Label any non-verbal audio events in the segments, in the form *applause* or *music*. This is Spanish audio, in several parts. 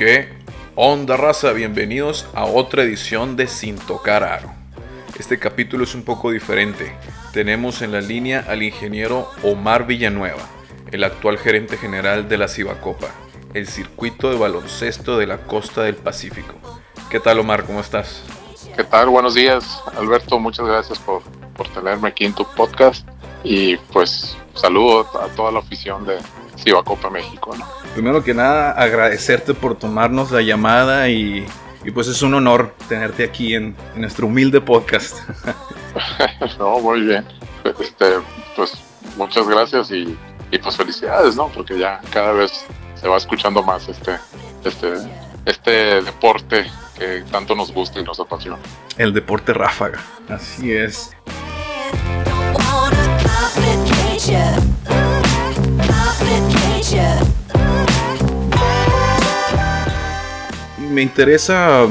¿Qué onda raza? Bienvenidos a otra edición de Sin Tocar Aro. Este capítulo es un poco diferente. Tenemos en la línea al ingeniero Omar Villanueva, el actual gerente general de la Cibacopa, el circuito de baloncesto de la costa del Pacífico. ¿Qué tal Omar? ¿Cómo estás? ¿Qué tal? Buenos días, Alberto. Muchas gracias por, por tenerme aquí en tu podcast. Y pues saludo a toda la afición de Cibacopa México. ¿no? Primero que nada, agradecerte por tomarnos la llamada y, y pues es un honor tenerte aquí en, en nuestro humilde podcast. *laughs* no, muy bien. Este, pues muchas gracias y, y, pues felicidades, ¿no? Porque ya cada vez se va escuchando más este, este, este deporte que tanto nos gusta y nos apasiona. El deporte ráfaga, así es. Me interesa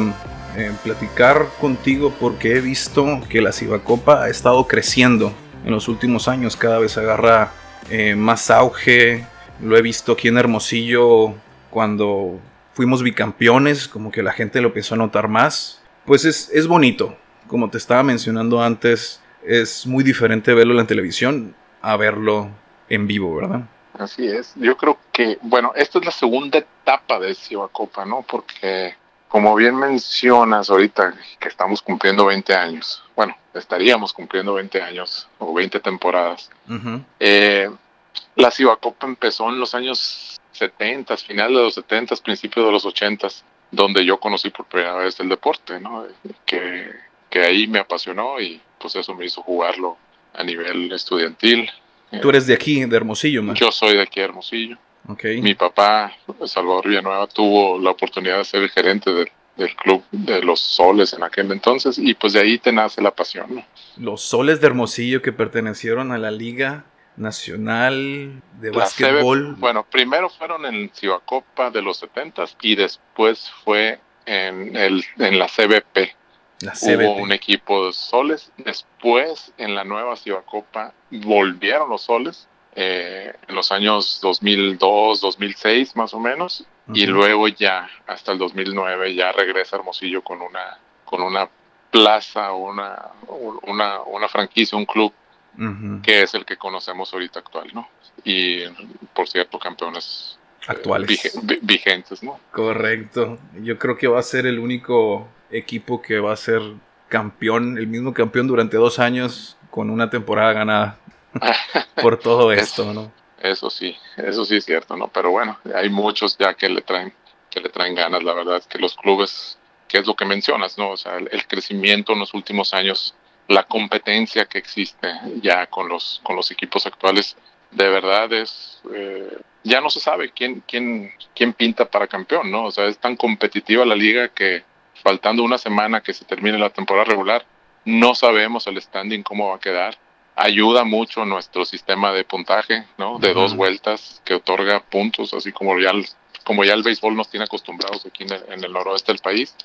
eh, platicar contigo porque he visto que la Cibacopa ha estado creciendo en los últimos años, cada vez agarra eh, más auge. Lo he visto aquí en Hermosillo cuando fuimos bicampeones, como que la gente lo empezó a notar más. Pues es, es bonito, como te estaba mencionando antes, es muy diferente verlo en la televisión a verlo en vivo, ¿verdad? Así es. Yo creo que, bueno, esta es la segunda etapa de Copa, ¿no? Porque, como bien mencionas ahorita, que estamos cumpliendo 20 años, bueno, estaríamos cumpliendo 20 años o 20 temporadas. eh, la Copa empezó en los años 70, final de los 70, principios de los 80, donde yo conocí por primera vez el deporte, ¿no? Que, que ahí me apasionó y pues eso me hizo jugarlo a nivel estudiantil Tú eres de aquí, de Hermosillo, man. Yo soy de aquí, de Hermosillo. Okay. Mi papá, Salvador Villanueva, tuvo la oportunidad de ser el gerente del, del club de los Soles en aquel entonces y pues de ahí te nace la pasión. ¿no? Los Soles de Hermosillo que pertenecieron a la Liga Nacional de Básquetbol. bueno, primero fueron en Cibacopa de los 70 y después fue en, el, en la CBP, Hubo un equipo de soles. Después, en la nueva Cibacopa, volvieron los soles. Eh, en los años 2002, 2006 más o menos. Y luego ya, hasta el 2009, ya regresa Hermosillo con una, con una plaza, una, una, una franquicia, un club, que es el que conocemos ahorita actual, ¿no? Y, por cierto, campeones eh, actuales. vigentes, ¿no? Correcto. Yo creo que va a ser el único equipo que va a ser campeón, el mismo campeón durante dos años con una temporada ganada *laughs* por todo esto, eso, ¿no? Eso sí, eso sí es cierto, ¿no? Pero bueno, hay muchos ya que le traen, que le traen ganas, la verdad, que los clubes, que es lo que mencionas, ¿no? O sea, el, crecimiento en los últimos años, la competencia que existe ya con los, con los equipos actuales, de verdad es, eh, ya no se sabe quién, quién, quién pinta para campeón, ¿no? O sea, es tan competitiva la liga que faltando una semana que se termine la temporada regular, no sabemos el standing cómo va a quedar. Ayuda mucho nuestro sistema de puntaje, ¿no? De dos vueltas que otorga puntos, así como ya, como ya el béisbol nos tiene acostumbrados aquí en el, noroeste del país,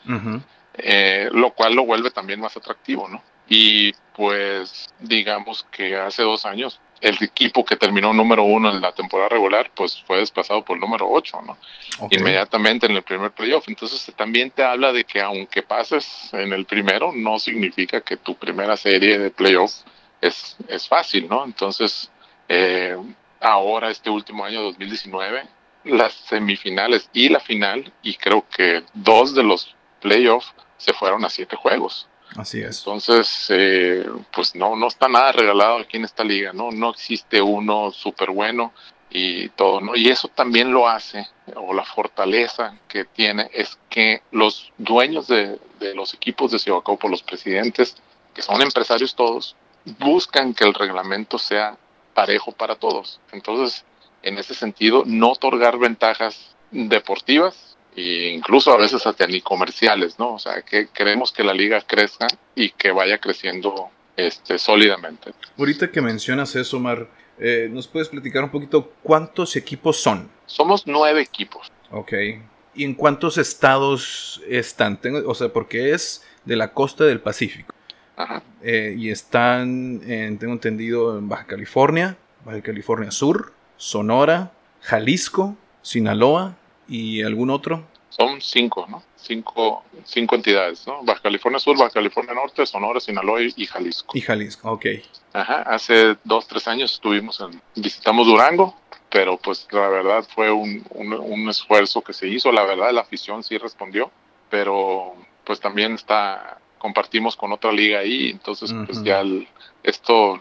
eh, lo cual lo vuelve también más atractivo, ¿no? Y pues digamos que hace dos años el equipo que terminó número uno en la temporada regular, pues fue desplazado por el número ocho, ¿no? Inmediatamente en el primer playoff. Entonces también te habla de que aunque pases en el primero, no significa que tu primera serie de playoff es, es fácil, ¿no? Entonces, eh, ahora este último año 2019, las semifinales y la final, y creo que dos de los playoffs se fueron a siete juegos. Así es. Entonces, eh, pues no, no está nada regalado aquí en esta liga, ¿no? No existe uno súper bueno y todo, ¿no? Y eso también lo hace, o la fortaleza que tiene, es que los dueños de, los equipos de Ciudad los presidentes, que son empresarios todos, buscan que el reglamento sea parejo para todos. Entonces, en ese sentido, no otorgar ventajas deportivas e incluso a veces hasta ni comerciales, ¿no? O sea, que queremos que la liga crezca y que vaya creciendo este, sólidamente. Ahorita que mencionas eso, Mar, eh, ¿nos puedes platicar un poquito cuántos equipos son? Somos nueve equipos. Ok. ¿Y en cuántos estados están? o sea, porque es de la costa del Pacífico. Ajá. Eh, y están, tengo entendido, en Baja California, Baja California Sur, Sonora, Jalisco, Sinaloa, y algún otro? son cinco, ¿no? Cinco, cinco entidades, ¿no? Baja California Sur, Baja California Norte, Sonora, Sinaloa y Jalisco. Y Jalisco, ok. Ajá, hace dos, tres años estuvimos en, visitamos Durango, pero pues la verdad fue un, un, esfuerzo que se hizo, la verdad la afición sí respondió, pero pues también está, compartimos con otra liga ahí, entonces pues ya esto,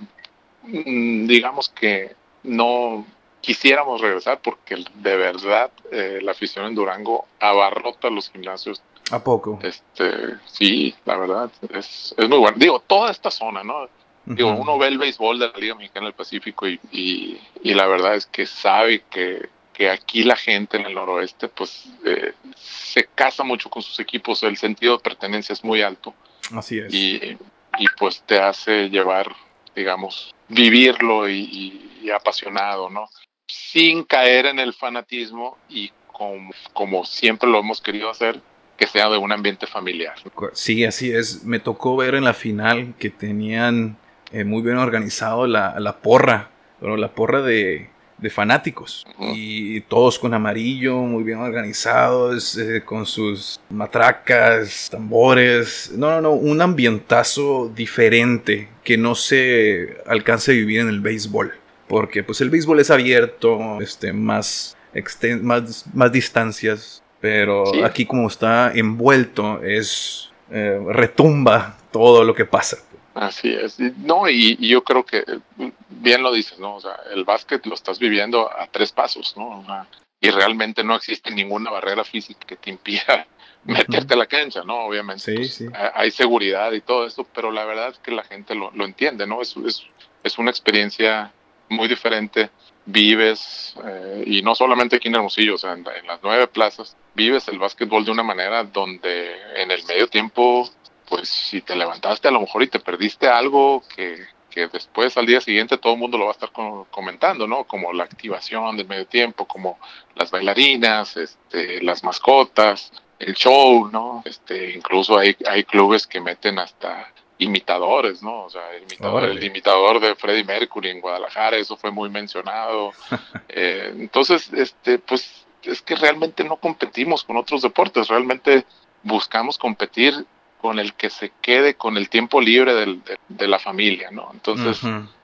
mm, digamos que no quisiéramos regresar porque de verdad eh, la afición en Durango abarrota los gimnasios. ¿A poco? Este, sí, la verdad, es, es muy bueno. Digo, toda esta zona, ¿no? Digo, uno ve el béisbol de la Liga Mexicana del Pacífico y, y, la verdad es que sabe que, que, aquí la gente en el noroeste pues eh, se casa mucho con sus equipos, el sentido de pertenencia es muy alto. Así es. Y, y pues te hace llevar, digamos, vivirlo y, y apasionado, ¿no? Sin caer en el fanatismo y como, como siempre lo hemos querido hacer, que sea de un ambiente familiar. Sí, así es. Me tocó ver en la final que tenían eh, muy bien organizado la, la porra, bueno, la porra de, de fanáticos. Y todos con amarillo, muy bien organizados, eh, con sus matracas, tambores. No, no, no, un ambientazo diferente que no se alcance a vivir en el béisbol porque pues el béisbol es abierto, este, más, más, más distancias, pero aquí como está envuelto es eh, retumba todo lo que pasa. Así es, no, y, yo creo que bien lo dices, ¿no? O sea, el básquet lo estás viviendo a tres pasos, ¿no? y realmente no existe ninguna barrera física que te impida *laughs* meterte a la cancha, ¿no? Obviamente. Sí, pues, sí. Hay seguridad y todo eso, pero la verdad es que la gente lo, lo entiende, ¿no? Es, es, es una experiencia muy diferente, vives, eh, y no solamente aquí en Hermosillo, o sea, en, las nueve plazas, vives el básquetbol de una manera donde en el medio tiempo, pues si te levantaste a lo mejor y te perdiste algo que, que después al día siguiente todo el mundo lo va a estar comentando, ¿no? Como la activación del medio tiempo, como las bailarinas, este, las mascotas, el show, ¿no? Este, incluso hay, hay clubes que meten hasta imitadores, ¿no? O sea, el imitador, el imitador de Freddie Mercury en Guadalajara, eso fue muy mencionado. *laughs* Eh, entonces, este, pues es que realmente no competimos con otros deportes, realmente buscamos competir con el que se quede con el tiempo libre del, de, la familia, ¿no? Entonces,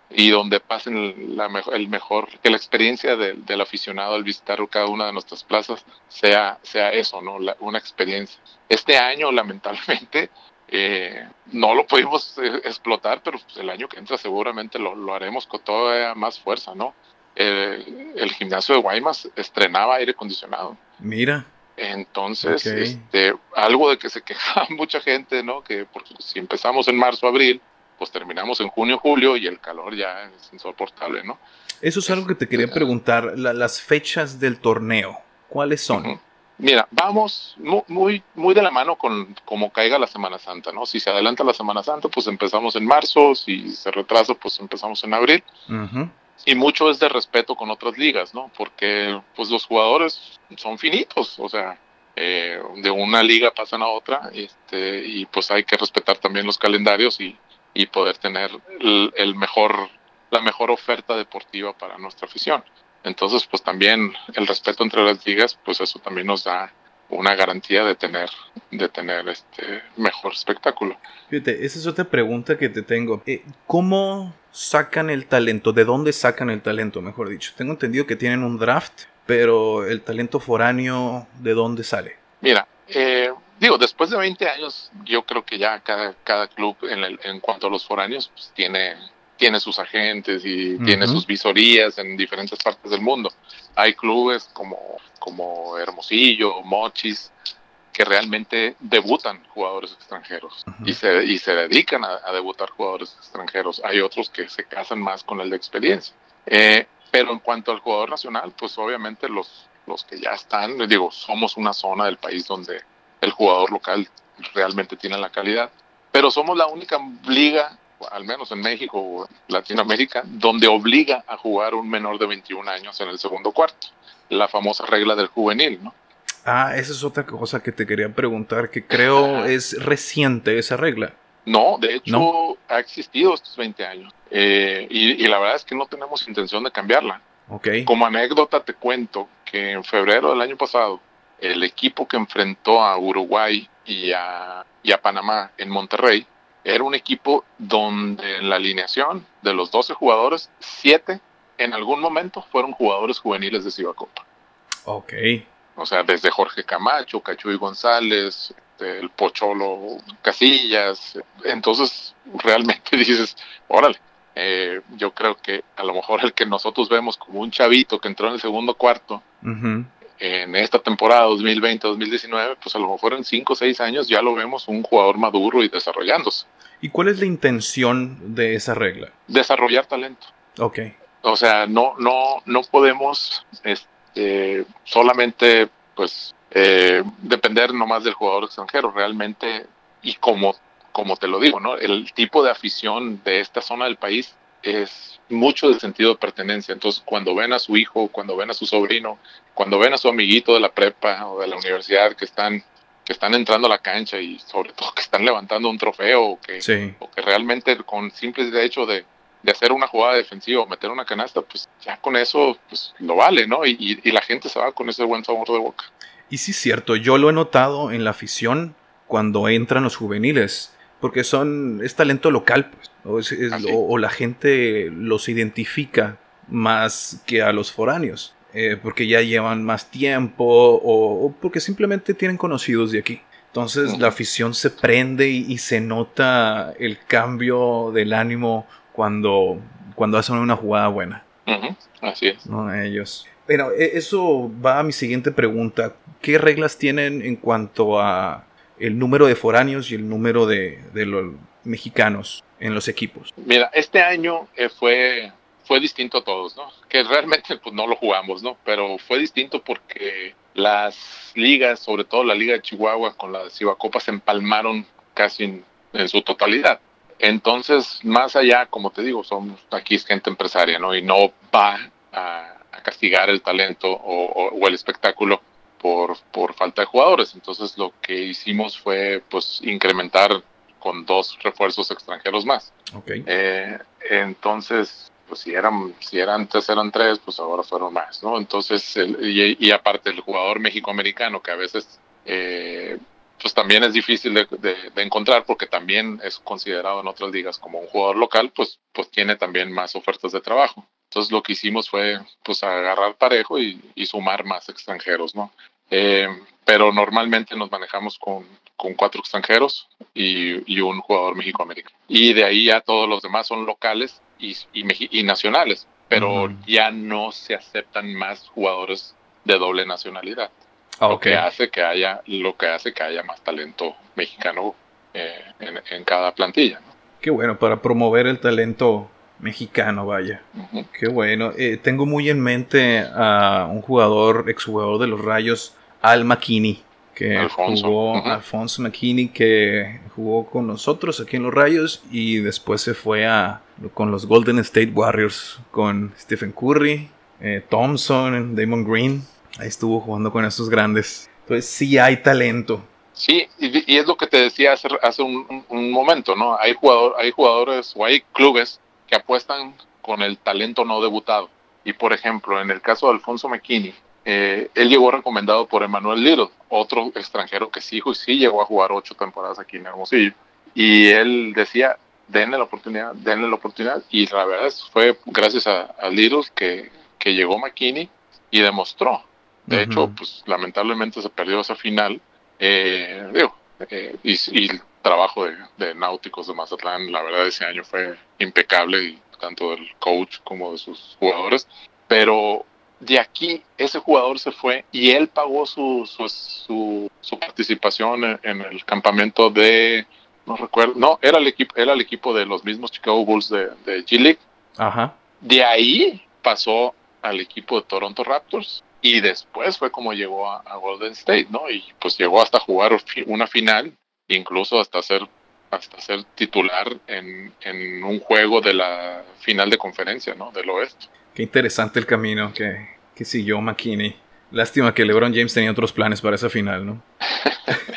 y donde pasen la el mejor, que la experiencia del aficionado al visitar cada una de nuestras plazas sea, sea eso, ¿no? una experiencia. Este año, *laughs* lamentablemente, eh, no lo pudimos eh, explotar, pero pues, el año que entra seguramente lo, haremos con toda más fuerza, ¿no? el gimnasio de Guaymas estrenaba aire acondicionado. Mira. Entonces, este, algo de que se *laughs* quejaba mucha gente, ¿no? Que porque si empezamos en marzo, abril, pues terminamos en junio, julio y el calor ya es insoportable, ¿no? Eso es algo que te quería este, preguntar, las fechas del torneo, ¿cuáles son? Mira, vamos muy, muy de la mano con cómo caiga la Semana Santa, ¿no? Si se adelanta la Semana Santa, pues empezamos en marzo, si se retrasa, pues empezamos en abril. Y mucho es de respeto con otras ligas, ¿no? Porque pues los jugadores son finitos, o sea, eh, de una liga pasan a otra, este, y pues hay que respetar también los calendarios y, y poder tener el mejor, la mejor oferta deportiva para nuestra afición. Entonces, pues también el respeto entre las ligas, pues eso también nos da una garantía de tener, de tener este mejor espectáculo. Fíjate, esa es otra pregunta que te tengo. Eh, ¿Cómo sacan el talento? ¿De dónde sacan el talento, mejor dicho? Tengo entendido que tienen un draft, pero el talento foráneo, ¿de dónde sale? Mira, eh, digo, después de 20 años, yo creo que ya cada, cada club en, el, en cuanto a los foráneos, pues tiene tiene sus agentes y tiene sus visorías en diferentes partes del mundo. Hay clubes como, como Hermosillo, Mochis, que realmente debutan jugadores extranjeros y, se, y se dedican a, debutar jugadores extranjeros. Hay otros que se casan más con el de experiencia. Eh, pero en cuanto al jugador nacional, pues obviamente los, los que ya están, digo, somos una zona del país donde el jugador local realmente tiene la calidad, pero somos la única liga al menos en México o Latinoamérica, donde obliga a jugar un menor de 21 años en el segundo cuarto, la famosa regla del juvenil, ¿no? Ah, esa es otra cosa que te quería preguntar, que creo es reciente esa regla. No, de hecho ha existido estos 20 años eh, y, la verdad es que no tenemos intención de cambiarla. Okay. Como anécdota te cuento que en febrero del año pasado el equipo que enfrentó a Uruguay y a, y a Panamá en Monterrey era un equipo donde en la alineación de los 12 jugadores, 7 en algún momento fueron jugadores juveniles de Cibacopa. Ok. O sea, desde Jorge Camacho, Cachuy González, este, el Pocholo Casillas. Entonces, realmente *laughs* dices, órale, eh, yo creo que a lo mejor el que nosotros vemos como un chavito que entró en el segundo cuarto en esta temporada 2020-2019, pues a lo mejor en 5 o 6 años ya lo vemos un jugador maduro y desarrollándose. ¿Y cuál es la intención de esa regla? Desarrollar talento. Ok. O sea, no, no, no podemos este, solamente pues eh, depender nomás del jugador extranjero. Realmente, y como, como te lo digo, ¿no? El tipo de afición de esta zona del país es mucho de sentido de pertenencia. Entonces, cuando ven a su hijo, cuando ven a su sobrino, cuando ven a su amiguito de la prepa o de la universidad que están que están entrando a la cancha y sobre todo que están levantando un trofeo o que, o que realmente con simple hecho de, de hacer una jugada defensiva o meter una canasta, pues ya con eso pues lo vale, ¿no? Y, y, la gente se va con ese buen sabor de boca. Y sí es cierto, yo lo he notado en la afición cuando entran los juveniles, porque son es talento local, pues, o, la gente los identifica más que a los foráneos, eh, porque ya llevan más tiempo o, porque simplemente tienen conocidos de aquí. Entonces la afición se prende y, y se nota el cambio del ánimo cuando, cuando hacen una jugada buena. Así es. No, ellos. Bueno, e, eso va a mi siguiente pregunta. ¿Qué reglas tienen en cuanto a el número de foráneos y el número de, los mexicanos en los equipos? Mira, este año eh, fue, fue distinto a todos, ¿no? Que realmente pues, no lo jugamos, ¿no? Pero fue distinto porque las ligas, sobre todo la Liga de Chihuahua con la Cibacopa, se empalmaron casi en su totalidad. Entonces, más allá, como te digo, somos aquí es gente empresaria, ¿no? Y no va a, castigar el talento o, el espectáculo por, por, falta de jugadores. Entonces, lo que hicimos fue, pues, incrementar con dos refuerzos extranjeros más. Okay. Eh, entonces, pues, si eran, si eran antes eran tres, pues ahora fueron más, ¿no? Entonces, y, aparte el jugador méxico-americano que a veces eh, pues también es difícil de, encontrar porque también es considerado en otras ligas como un jugador local, pues, pues tiene también más ofertas de trabajo. Entonces lo que hicimos fue pues agarrar parejo y, sumar más extranjeros, ¿no? Eh, pero normalmente nos manejamos con, con cuatro extranjeros y, y un jugador México-América. Y de ahí ya todos los demás son locales y, y, nacionales, pero ya no se aceptan más jugadores de doble nacionalidad. Lo que hace que haya, lo que hace que haya más talento mexicano eh, en, cada plantilla. Qué bueno, para promover el talento mexicano, vaya. Qué bueno. Eh, tengo muy en mente a un jugador, exjugador de los Rayos, Al McKinney, que jugó, Alfonso McKinney, que jugó con nosotros aquí en los Rayos y después se fue a con los Golden State Warriors, con Stephen Curry, eh, Thompson, Damon Green. Ahí estuvo jugando con esos grandes. Entonces sí hay talento. Sí, y, es lo que te decía hace, hace un, momento, ¿no? Hay, jugador, hay jugadores o hay clubes que apuestan con el talento no debutado. Y por ejemplo, en el caso de Alfonso McKinney, eh, él llegó recomendado por Emmanuel Little, otro extranjero que sí, sí llegó a jugar ocho temporadas aquí en Hermosillo. Y él decía, denle la oportunidad, denle la oportunidad. Y la verdad fue gracias a, a Little que, que llegó McKinney y demostró. De hecho, pues lamentablemente se perdió esa final. Eh, digo, eh, y, el trabajo de, Náuticos de Mazatlán, la verdad, ese año fue impecable, y tanto del coach como de sus jugadores. Pero de aquí, ese jugador se fue y él pagó su, su, su, participación en, el campamento de. No recuerdo, no, era el equipo, era el equipo de los mismos Chicago Bulls de, de G-League. Ajá. De ahí pasó al equipo de Toronto Raptors y después fue como llegó a, Golden State, ¿no? Y pues llegó hasta jugar una final, incluso hasta ser hasta ser titular en, en un juego de la final de conferencia, ¿no? Del oeste. Qué interesante el camino que, que siguió McKinney. Lástima que LeBron James tenía otros planes para esa final, ¿no?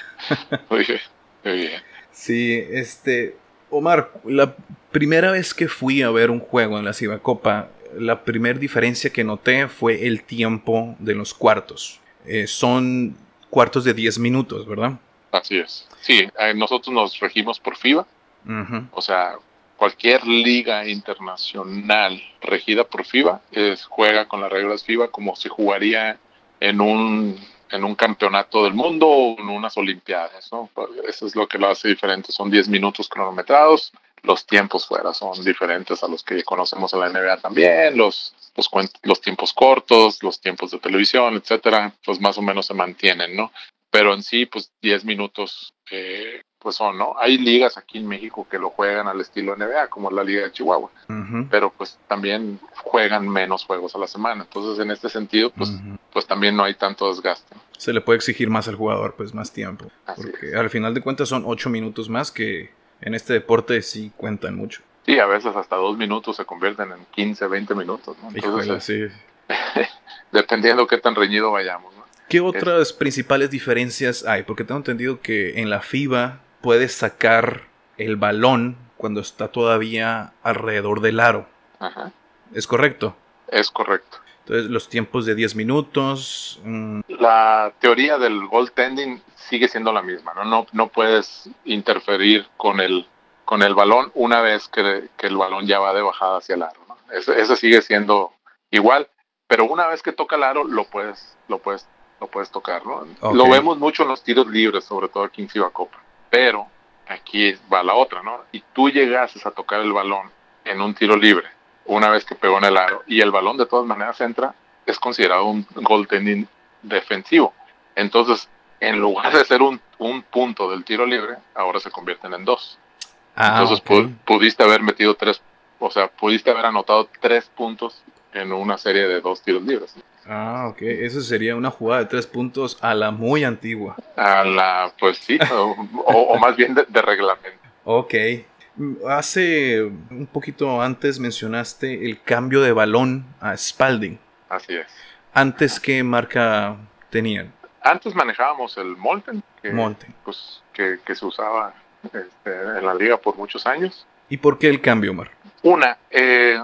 *laughs* muy bien, muy bien. Sí, este, Omar, la primera vez que fui a ver un juego en la Cibacopa la primera diferencia que noté fue el tiempo de los cuartos. Eh, son cuartos de 10 minutos, ¿verdad? Así es. Sí, eh, nosotros nos regimos por FIBA. O sea, cualquier liga internacional regida por FIBA juega con las reglas FIBA como si jugaría en un, en un campeonato del mundo o en unas Olimpiadas. Eso es lo que lo hace diferente. Son 10 minutos cronometrados. Los tiempos fuera son diferentes a los que conocemos en la NBA también. Los, los, los tiempos cortos, los tiempos de televisión, etcétera, pues más o menos se mantienen, ¿no? pero en sí, pues 10 minutos, eh, pues son, ¿no? Hay ligas aquí en México que lo juegan al estilo NBA, como la Liga de Chihuahua, pero pues también juegan menos juegos a la semana. Entonces, en este sentido, pues, pues también no hay tanto desgaste. Se le puede exigir más al jugador, pues más tiempo. porque al final de cuentas son 8 minutos más que en este deporte sí cuentan mucho. Sí, a veces hasta 2 minutos se convierten en 15, 20 minutos, ¿no? Entonces, sí. *laughs* dependiendo qué tan reñido vayamos. ¿Qué otras principales diferencias hay? Porque tengo entendido que en la FIBA puedes sacar el balón cuando está todavía alrededor del aro. Ajá. ¿Es correcto? Es correcto. Entonces, los tiempos de 10 minutos. Mm. La teoría del goaltending sigue siendo la misma, ¿no? No, no puedes interferir con el, con el balón una vez que, el balón ya va de bajada hacia el aro, ¿no? Ese, sigue siendo igual, pero una vez que toca el aro, lo puedes, lo puedes lo puedes tocar, ¿no? Lo vemos mucho en los tiros libres, sobre todo aquí en Copa. Pero aquí va la otra, ¿no? Y tú llegases a tocar el balón en un tiro libre, una vez que pegó en el aro, y el balón de todas maneras entra, es considerado un goaltending defensivo. Entonces, en lugar de ser un, un punto del tiro libre, ahora se convierten en dos. Ah, Entonces pudiste haber metido tres, o sea, pudiste haber anotado tres puntos en una serie de dos tiros libres. Ah, ok. Eso sería una jugada de tres puntos a la muy antigua. A la, pues sí, o, más bien de, reglamento. Ok. Hace un poquito antes mencionaste el cambio de balón a Spalding. Así es. ¿Antes qué marca tenían? Antes manejábamos el Molten, que, Pues, que, se usaba este, en la liga por muchos años. ¿Y por qué el cambio, Omar? Una, eh,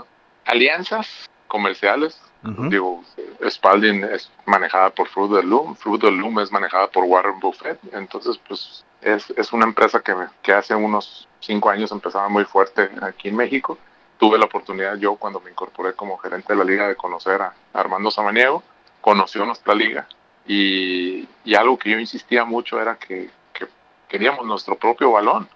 alianzas comerciales Digo, Spalding es manejada por Fruit of the Loom, Fruit of the Loom es manejada por Warren Buffett, entonces pues es, es una empresa que, que hace unos cinco años empezaba muy fuerte aquí en México. Tuve la oportunidad yo cuando me incorporé como gerente de la liga de conocer a Armando Samaniego, conoció nuestra liga y, y algo que yo insistía mucho era que, que queríamos nuestro propio balón.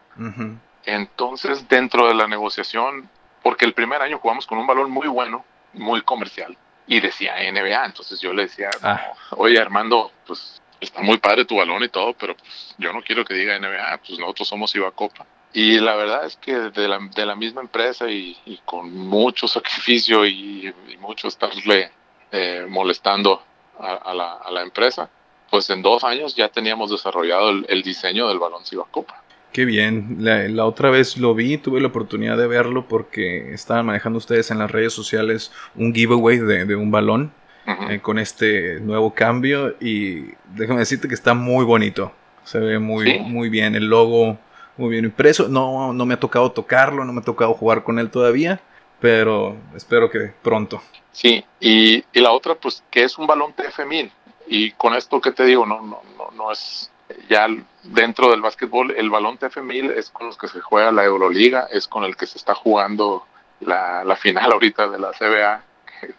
Entonces dentro de la negociación, porque el primer año jugamos con un balón muy bueno, muy comercial, y decía NBA. Entonces yo le decía, ah. oye Armando, pues está muy padre tu balón y todo, pero pues yo no quiero que diga NBA, pues nosotros somos Iba Copa. Y la verdad es que de la, de la misma empresa y, con mucho sacrificio y, mucho estarle eh, molestando a, la, a, la, empresa, pues en dos años ya teníamos desarrollado el, el diseño del balón Ciba Copa. Qué bien. La, otra vez lo vi, tuve la oportunidad de verlo porque estaban manejando ustedes en las redes sociales un giveaway de, un balón eh, con este nuevo cambio y déjame decirte que está muy bonito. Se ve muy, muy bien el logo, muy bien impreso. No, no me ha tocado tocarlo, no me ha tocado jugar con él todavía, pero espero que pronto. Sí, y, y la otra pues que es un balón TF1000 y con esto que te digo, no, no, no, no es ya dentro del básquetbol, el balón TF1000 es con los que se juega la Euroliga, es con el que se está jugando la, la final ahorita de la CBA,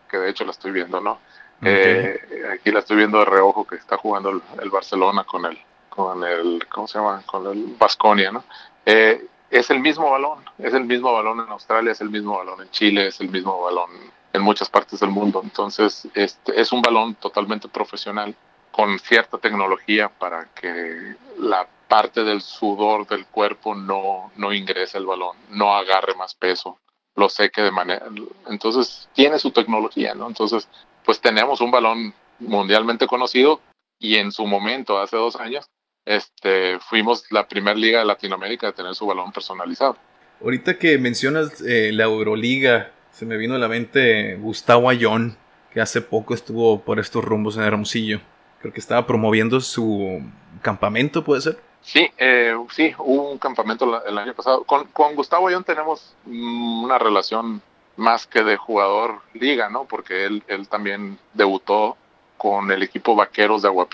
que, de hecho la estoy viendo, ¿no? Eh, aquí la estoy viendo de reojo que está jugando el, Barcelona con el, con el, ¿cómo se llama? Con el Basconia, ¿no? Eh, es el mismo balón, es el mismo balón en Australia, es el mismo balón en Chile, es el mismo balón en muchas partes del mundo. Entonces, este, es un balón totalmente profesional con cierta tecnología para que la parte del sudor del cuerpo no, no ingrese el balón, no agarre más peso, lo seque de manera... Entonces tiene su tecnología, ¿no? Entonces, pues tenemos un balón mundialmente conocido y en su momento, hace dos años, este, fuimos la primera liga de Latinoamérica de tener su balón personalizado. Ahorita que mencionas eh, la Euroliga, se me vino a la mente Gustavo Ayón, que hace poco estuvo por estos rumbos en Hermosillo creo que estaba promoviendo su campamento, ¿puede ser? Sí, eh, sí, hubo un campamento el año pasado. Con, Gustavo Ayón tenemos mm, una relación más que de jugador liga, ¿no? Porque él, él también debutó con el equipo Vaqueros de Agua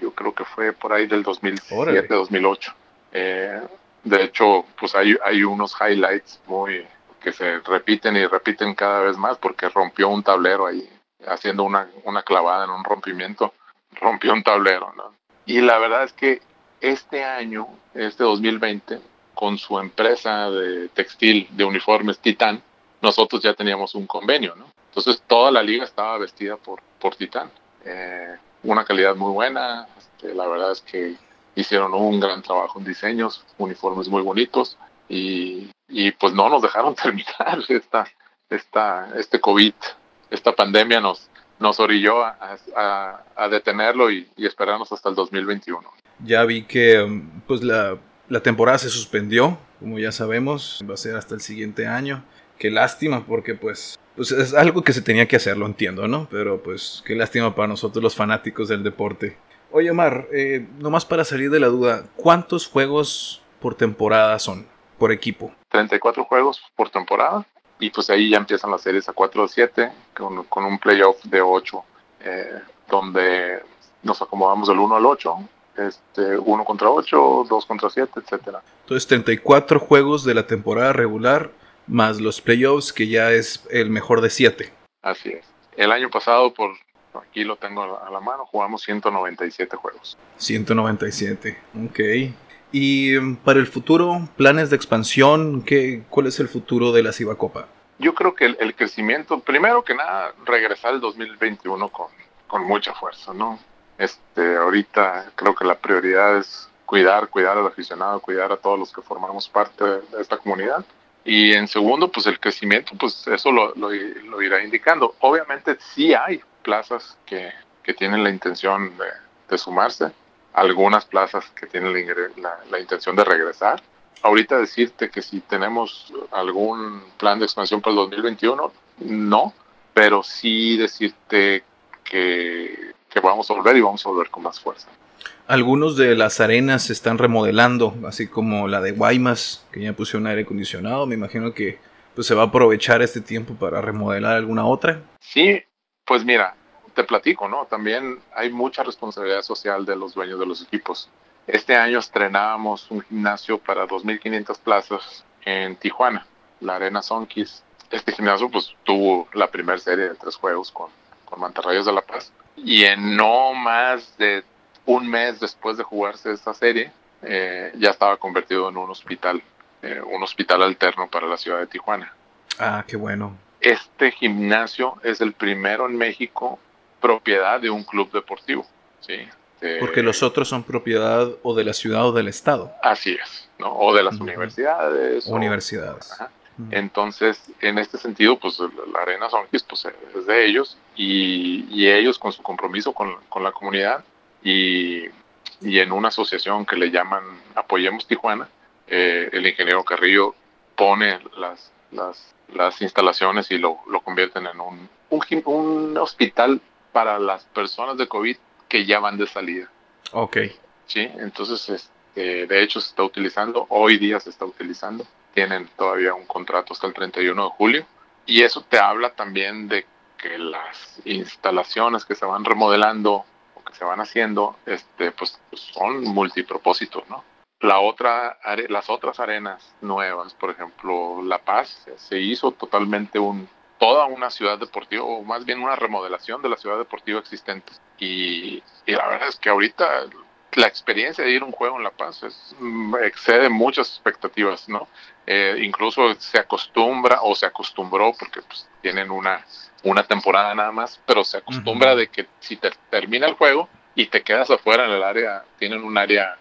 yo creo que fue por ahí del 2007, 2008. Eh, de hecho, pues hay, hay unos highlights muy que se repiten y repiten cada vez más porque rompió un tablero ahí, haciendo una, una clavada en un rompimiento, rompió un tablero, ¿no? Y la verdad es que este año, este 2020, con su empresa de textil de uniformes Titán, nosotros ya teníamos un convenio, ¿no? Entonces toda la liga estaba vestida por, por Titán. Eh, una calidad muy buena, este, la verdad es que hicieron un gran trabajo en diseños, uniformes muy bonitos y, y pues no nos dejaron *laughs* terminar esta, esta, este COVID, esta pandemia nos, nos orilló a, a, detenerlo y, y, esperarnos hasta el 2021. Ya vi que um, pues la, la temporada se suspendió, como ya sabemos, va a ser hasta el siguiente año. Qué lástima, porque pues, pues es algo que se tenía que hacer, lo entiendo, ¿no? Pero pues qué lástima para nosotros los fanáticos del deporte. Oye, Omar, eh, nomás para salir de la duda, ¿cuántos juegos por temporada son, por equipo? 34 juegos por temporada y pues ahí ya empiezan las series a 4 o 7 con, con, un playoff de 8 eh, donde nos acomodamos del 1 al 8 este, 1 contra 8, 2 contra 7, etcétera. Entonces 34 juegos de la temporada regular más los playoffs que ya es el mejor de 7. Así es. El año pasado por aquí lo tengo a la mano, jugamos 197 juegos. 197, ok. Y em, para el futuro, planes de expansión, ¿qué, ¿cuál es el futuro de la Cibacopa? Yo creo que el, crecimiento, primero que nada, regresar el 2021 con, con mucha fuerza, ¿no? Este, ahorita creo que la prioridad es cuidar, cuidar al aficionado, cuidar a todos los que formamos parte de esta comunidad. Y en segundo, pues el crecimiento, pues eso lo, lo, lo irá indicando. Obviamente sí hay plazas que, que tienen la intención de, de, sumarse, algunas plazas que tienen la, la, intención de regresar. Ahorita decirte que si tenemos algún plan de expansión para el 2021, no, pero sí decirte que, que vamos a volver y vamos a volver con más fuerza. Algunos de las arenas se están remodelando, así como la de Guaymas, que ya pusieron aire acondicionado. Me imagino que pues, se va a aprovechar este tiempo para remodelar alguna otra. Sí, pues mira, te platico, ¿no? También hay mucha responsabilidad social de los dueños de los equipos. Este año estrenábamos un gimnasio para 2.500 plazas en Tijuana, la Arena Sonkis. Este gimnasio pues tuvo la primera serie de tres juegos con, con Mantarrayos de La Paz. Y en no más de un mes después de jugarse esta serie, eh, ya estaba convertido en un hospital, eh, un hospital alterno para la ciudad de Tijuana. Ah, qué bueno. Este gimnasio es el primero en México propiedad de un club deportivo, ¿sí? Porque los otros son propiedad o de la ciudad o del estado. Así es, ¿no? O de las universidades. Universidades. Entonces, en este sentido, pues la Arena Sonkis pues, es de ellos y, y ellos con su compromiso con, con la comunidad y, y, en una asociación que le llaman Apoyemos Tijuana, eh, el ingeniero Carrillo pone las, las, las instalaciones y lo, lo, convierten en un, un, un, hospital para las personas de COVID que ya van de salida. Ok. Sí, entonces, este, de hecho, se está utilizando, hoy día se está utilizando, tienen todavía un contrato hasta el 31 de julio, y eso te habla también de que las instalaciones que se van remodelando o que se van haciendo, este, pues, pues son multipropósitos, ¿no? La otra, las otras arenas nuevas, por ejemplo, La Paz, se hizo totalmente un, toda una ciudad deportiva, o más bien una remodelación de la ciudad deportiva existente. Y, y la verdad es que ahorita la experiencia de ir a un juego en La Paz es, mm, excede muchas expectativas, ¿no? Eh, incluso se acostumbra o se acostumbró, porque pues, tienen una, una temporada nada más, pero se acostumbra uh -huh. de que si te termina el juego y te quedas afuera en el área, tienen un área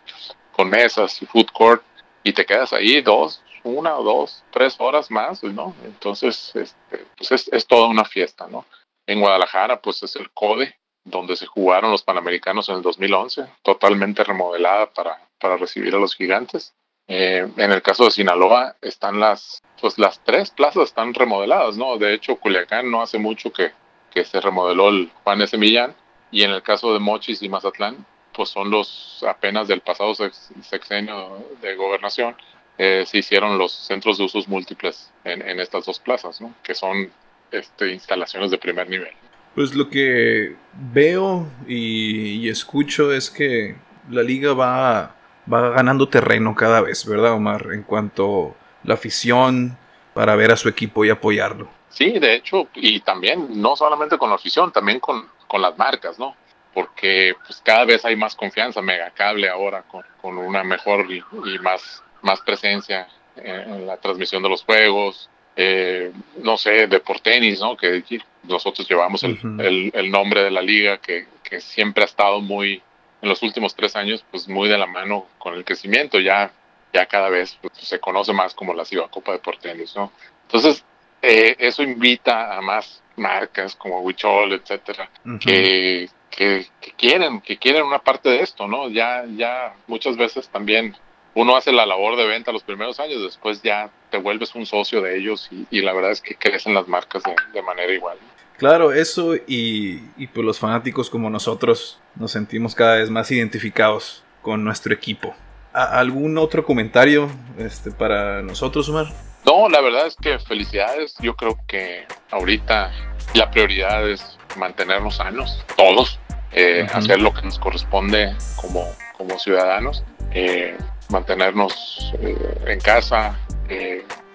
con mesas y food court, y te quedas ahí dos, una o dos, tres horas más, ¿no? Entonces, este, pues es, es toda una fiesta, ¿no? En Guadalajara, pues es el CODE, donde se jugaron los Panamericanos en el 2011, totalmente remodelada para, para recibir a los gigantes. Eh, en el caso de Sinaloa están las, pues las tres plazas están remodeladas, ¿no? De hecho, Culiacán no hace mucho que, que se remodeló el Juan S. Millán y en el caso de Mochis y Mazatlán, pues son los apenas del pasado sexenio de gobernación, eh, se hicieron los centros de usos múltiples en, en estas dos plazas, ¿no? Que son este, instalaciones de primer nivel. Pues lo que veo y, escucho es que la liga va, va ganando terreno cada vez, ¿verdad, Omar? En cuanto a la afición para ver a su equipo y apoyarlo. Sí, de hecho, y también no solamente con la afición, también con, con las marcas, ¿no? Porque pues cada vez hay más confianza, Megacable ahora con, con una mejor y, más, más presencia en, la transmisión de los juegos, eh, no sé, de por tenis, ¿no? Que nosotros llevamos el, el, nombre de la liga que, que, siempre ha estado muy, en los últimos tres años, pues muy de la mano con el crecimiento, ya, ya cada vez pues, se conoce más como la Ciba Copa de Portenis, ¿no? Entonces, eh, eso invita a más marcas como Wichol, etcétera, que, que, quieren, que quieren una parte de esto, ¿no? Ya, ya muchas veces también uno hace la labor de venta los primeros años, después ya te vuelves un socio de ellos y, la verdad es que crecen las marcas de, manera igual. Claro, eso y, y pues los fanáticos como nosotros nos sentimos cada vez más identificados con nuestro equipo. ¿Algún otro comentario este, para nosotros, Omar? No, la verdad es que felicidades. Yo creo que ahorita la prioridad es mantenernos sanos, todos, eh, hacer lo que nos corresponde como, como ciudadanos, eh, mantenernos eh, en casa,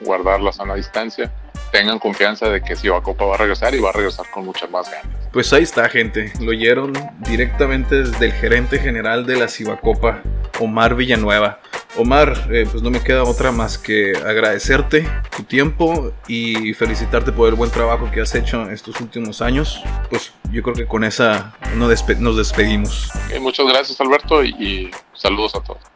guardar la sana distancia. Tengan confianza de que si Copa va a regresar y va a regresar con muchas más ganas. Pues ahí está, gente. Lo oyeron directamente desde el gerente general de la Cibacopa, Omar Villanueva. Omar, eh, pues no me queda otra más que agradecerte tu tiempo y felicitarte por el buen trabajo que has hecho estos últimos años. Pues yo creo que con esa nos, despedimos. muchas gracias Alberto y saludos a todos.